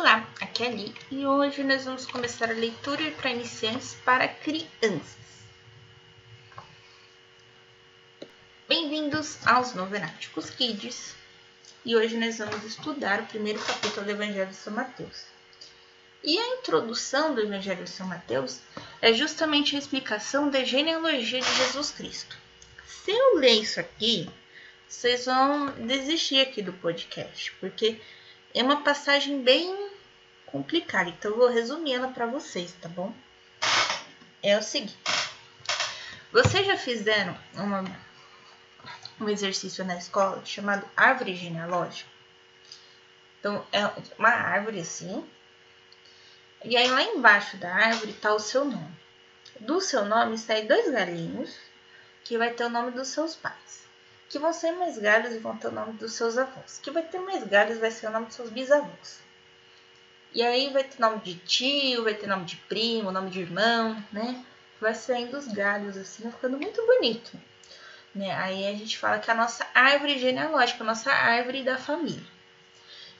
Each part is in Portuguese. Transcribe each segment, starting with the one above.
Olá, aqui é a Li e hoje nós vamos começar a leitura para iniciantes para crianças. Bem-vindos aos Novenáticos Kids e hoje nós vamos estudar o primeiro capítulo do Evangelho de São Mateus. E a introdução do Evangelho de São Mateus é justamente a explicação da genealogia de Jesus Cristo. Se eu ler isso aqui, vocês vão desistir aqui do podcast, porque é uma passagem bem complicada, então eu vou resumir ela para vocês, tá bom? É o seguinte: vocês já fizeram uma, um exercício na escola chamado árvore genealógica? Então, é uma árvore assim, e aí lá embaixo da árvore está o seu nome. Do seu nome saem dois galinhos, que vai ter o nome dos seus pais que vão ser mais galhos e vão ter o nome dos seus avós. Que vai ter mais galhos vai ser o nome dos seus bisavós. E aí vai ter nome de tio, vai ter nome de primo, nome de irmão, né? Vai saindo os galhos assim, ficando muito bonito. Né? Aí a gente fala que é a nossa árvore genealógica, a nossa árvore da família.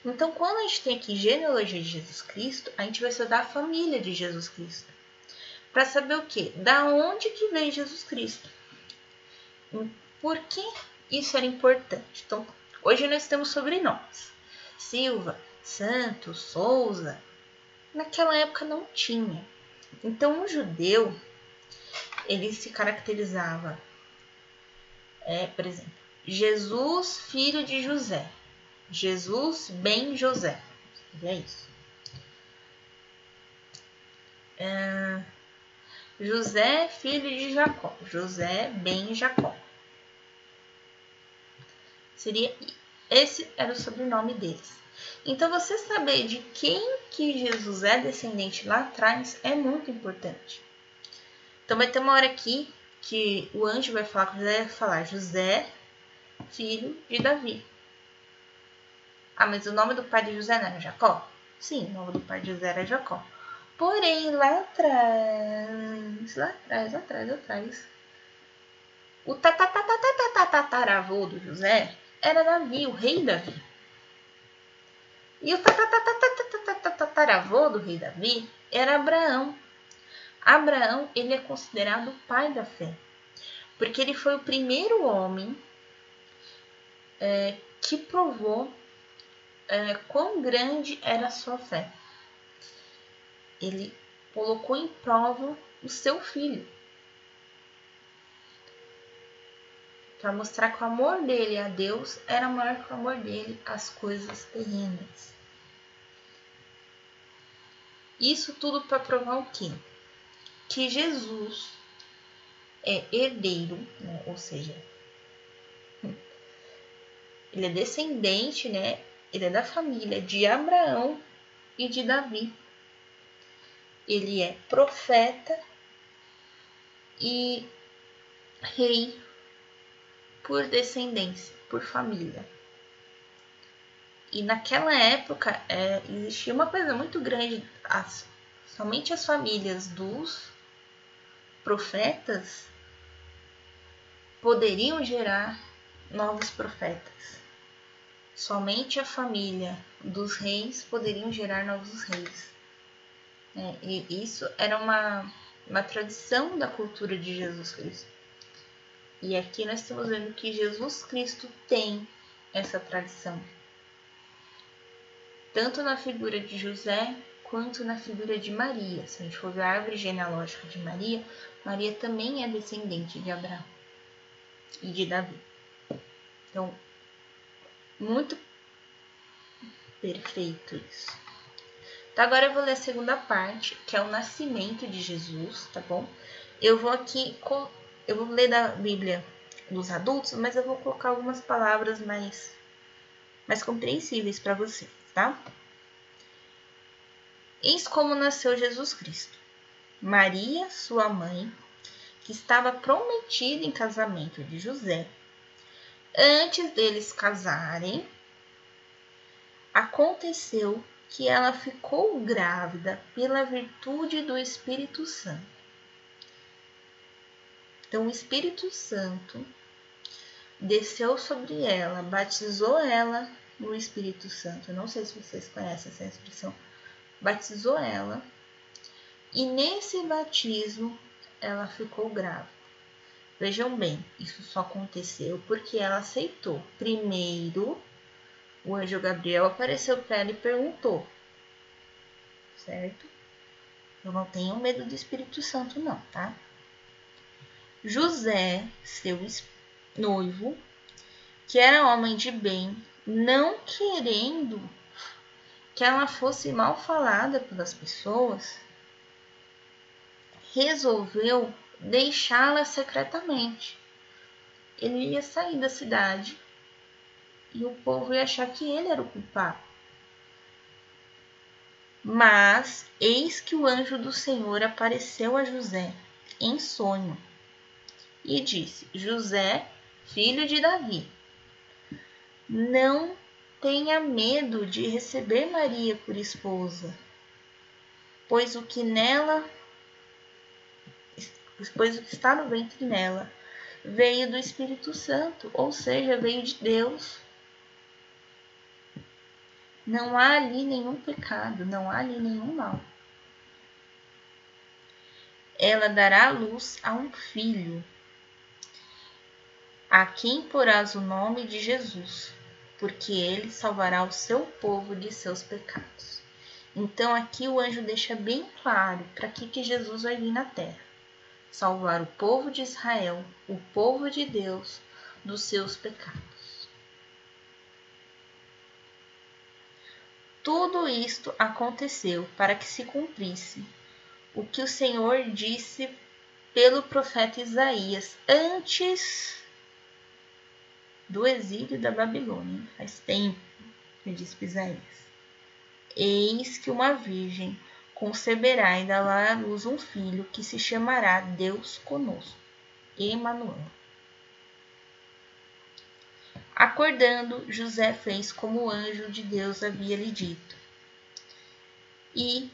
Então, quando a gente tem aqui genealogia de Jesus Cristo, a gente vai estudar a família de Jesus Cristo. Para saber o quê? Da onde que vem Jesus Cristo. Por que isso era importante. Então, hoje nós temos sobrenomes. Silva, Santos, Souza. Naquela época não tinha. Então, o judeu, ele se caracterizava, é, por exemplo, Jesus, filho de José. Jesus, bem José. É isso. É, José, filho de Jacó. José, bem Jacó. Seria esse era o sobrenome deles. Então você saber de quem que Jesus é descendente lá atrás é muito importante. Então vai ter uma hora aqui que o anjo vai falar com José, falar José, filho de Davi. Ah, mas o nome do pai de José não era Jacó? Sim, o nome do pai de José era Jacó. Porém, lá atrás, lá atrás, lá atrás, lá atrás, o tataravô do José era Davi, o rei Davi. E o tataravô do rei Davi era Abraão. Abraão ele é considerado o pai da fé, porque ele foi o primeiro homem é, que provou é, quão grande era a sua fé. Ele colocou em prova o seu filho. Para mostrar que o amor dele a Deus era maior que o amor dele às coisas terrenas. Isso tudo para provar o quê? Que Jesus é herdeiro, né? ou seja, ele é descendente, né? Ele é da família de Abraão e de Davi. Ele é profeta e rei por descendência, por família. E naquela época é, existia uma coisa muito grande, as, somente as famílias dos profetas poderiam gerar novos profetas. Somente a família dos reis poderiam gerar novos reis. É, e isso era uma, uma tradição da cultura de Jesus Cristo. E aqui nós estamos vendo que Jesus Cristo tem essa tradição. Tanto na figura de José quanto na figura de Maria. Se a gente for ver a árvore genealógica de Maria, Maria também é descendente de Abraão e de Davi. Então, muito perfeito isso. Então, agora eu vou ler a segunda parte, que é o nascimento de Jesus, tá bom? Eu vou aqui eu vou ler da Bíblia dos adultos, mas eu vou colocar algumas palavras mais, mais compreensíveis para vocês, tá? Eis como nasceu Jesus Cristo. Maria, sua mãe, que estava prometida em casamento de José, antes deles casarem, aconteceu que ela ficou grávida pela virtude do Espírito Santo. Então, o Espírito Santo desceu sobre ela, batizou ela no Espírito Santo. Eu não sei se vocês conhecem essa expressão. Batizou ela. E nesse batismo ela ficou grávida. Vejam bem, isso só aconteceu porque ela aceitou. Primeiro, o anjo Gabriel apareceu para ela e perguntou: Certo? Eu não tenho medo do Espírito Santo, não, tá? José, seu noivo, que era homem de bem, não querendo que ela fosse mal falada pelas pessoas, resolveu deixá-la secretamente. Ele ia sair da cidade e o povo ia achar que ele era o culpado. Mas eis que o anjo do Senhor apareceu a José em sonho e disse: José, filho de Davi, não tenha medo de receber Maria por esposa, pois o que nela, pois o que está no ventre nela veio do Espírito Santo, ou seja, veio de Deus. Não há ali nenhum pecado, não há ali nenhum mal. Ela dará luz a um filho a quem porás o nome de Jesus, porque ele salvará o seu povo de seus pecados. Então aqui o anjo deixa bem claro para que, que Jesus vai vir na terra. Salvar o povo de Israel, o povo de Deus, dos seus pecados. Tudo isto aconteceu para que se cumprisse o que o Senhor disse pelo profeta Isaías antes do exílio da Babilônia. Faz tempo, me diz Isaías. Eis que uma virgem conceberá e dará à luz um filho que se chamará Deus conosco, Emanuel. Acordando, José fez como o anjo de Deus havia lhe dito e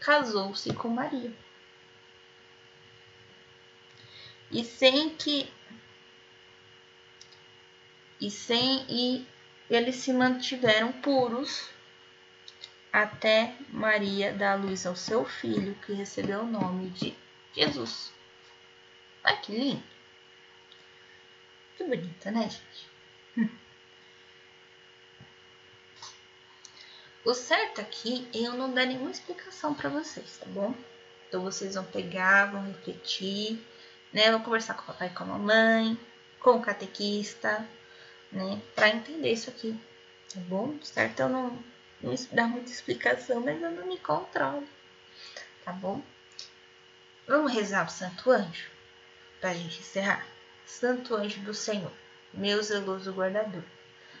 casou-se com Maria. E sem que e sem e eles se mantiveram puros até Maria dar luz ao seu filho, que recebeu o nome de Jesus. Olha que lindo! Que bonita, né, gente? O certo aqui é eu não dar nenhuma explicação para vocês, tá bom? Então vocês vão pegar, vão refletir, né? Vão conversar com o papai e com a mamãe, com o catequista, né? Para entender isso aqui, tá bom? Certo? Eu não, não dar muita explicação, mas eu não me controlo, tá bom? Vamos rezar o Santo Anjo para a gente encerrar. Santo Anjo do Senhor, meu zeloso guardador,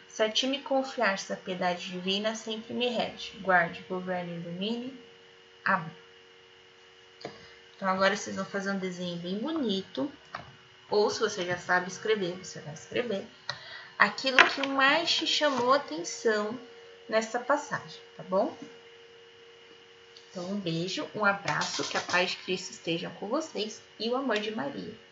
se a ti me confiar essa piedade divina, sempre me rege, guarde, governe e ilumine. Amém. Então agora vocês vão fazer um desenho bem bonito, ou se você já sabe escrever, você vai escrever aquilo que mais te chamou atenção nessa passagem, tá bom? Então, um beijo, um abraço, que a paz de Cristo esteja com vocês e o amor de Maria.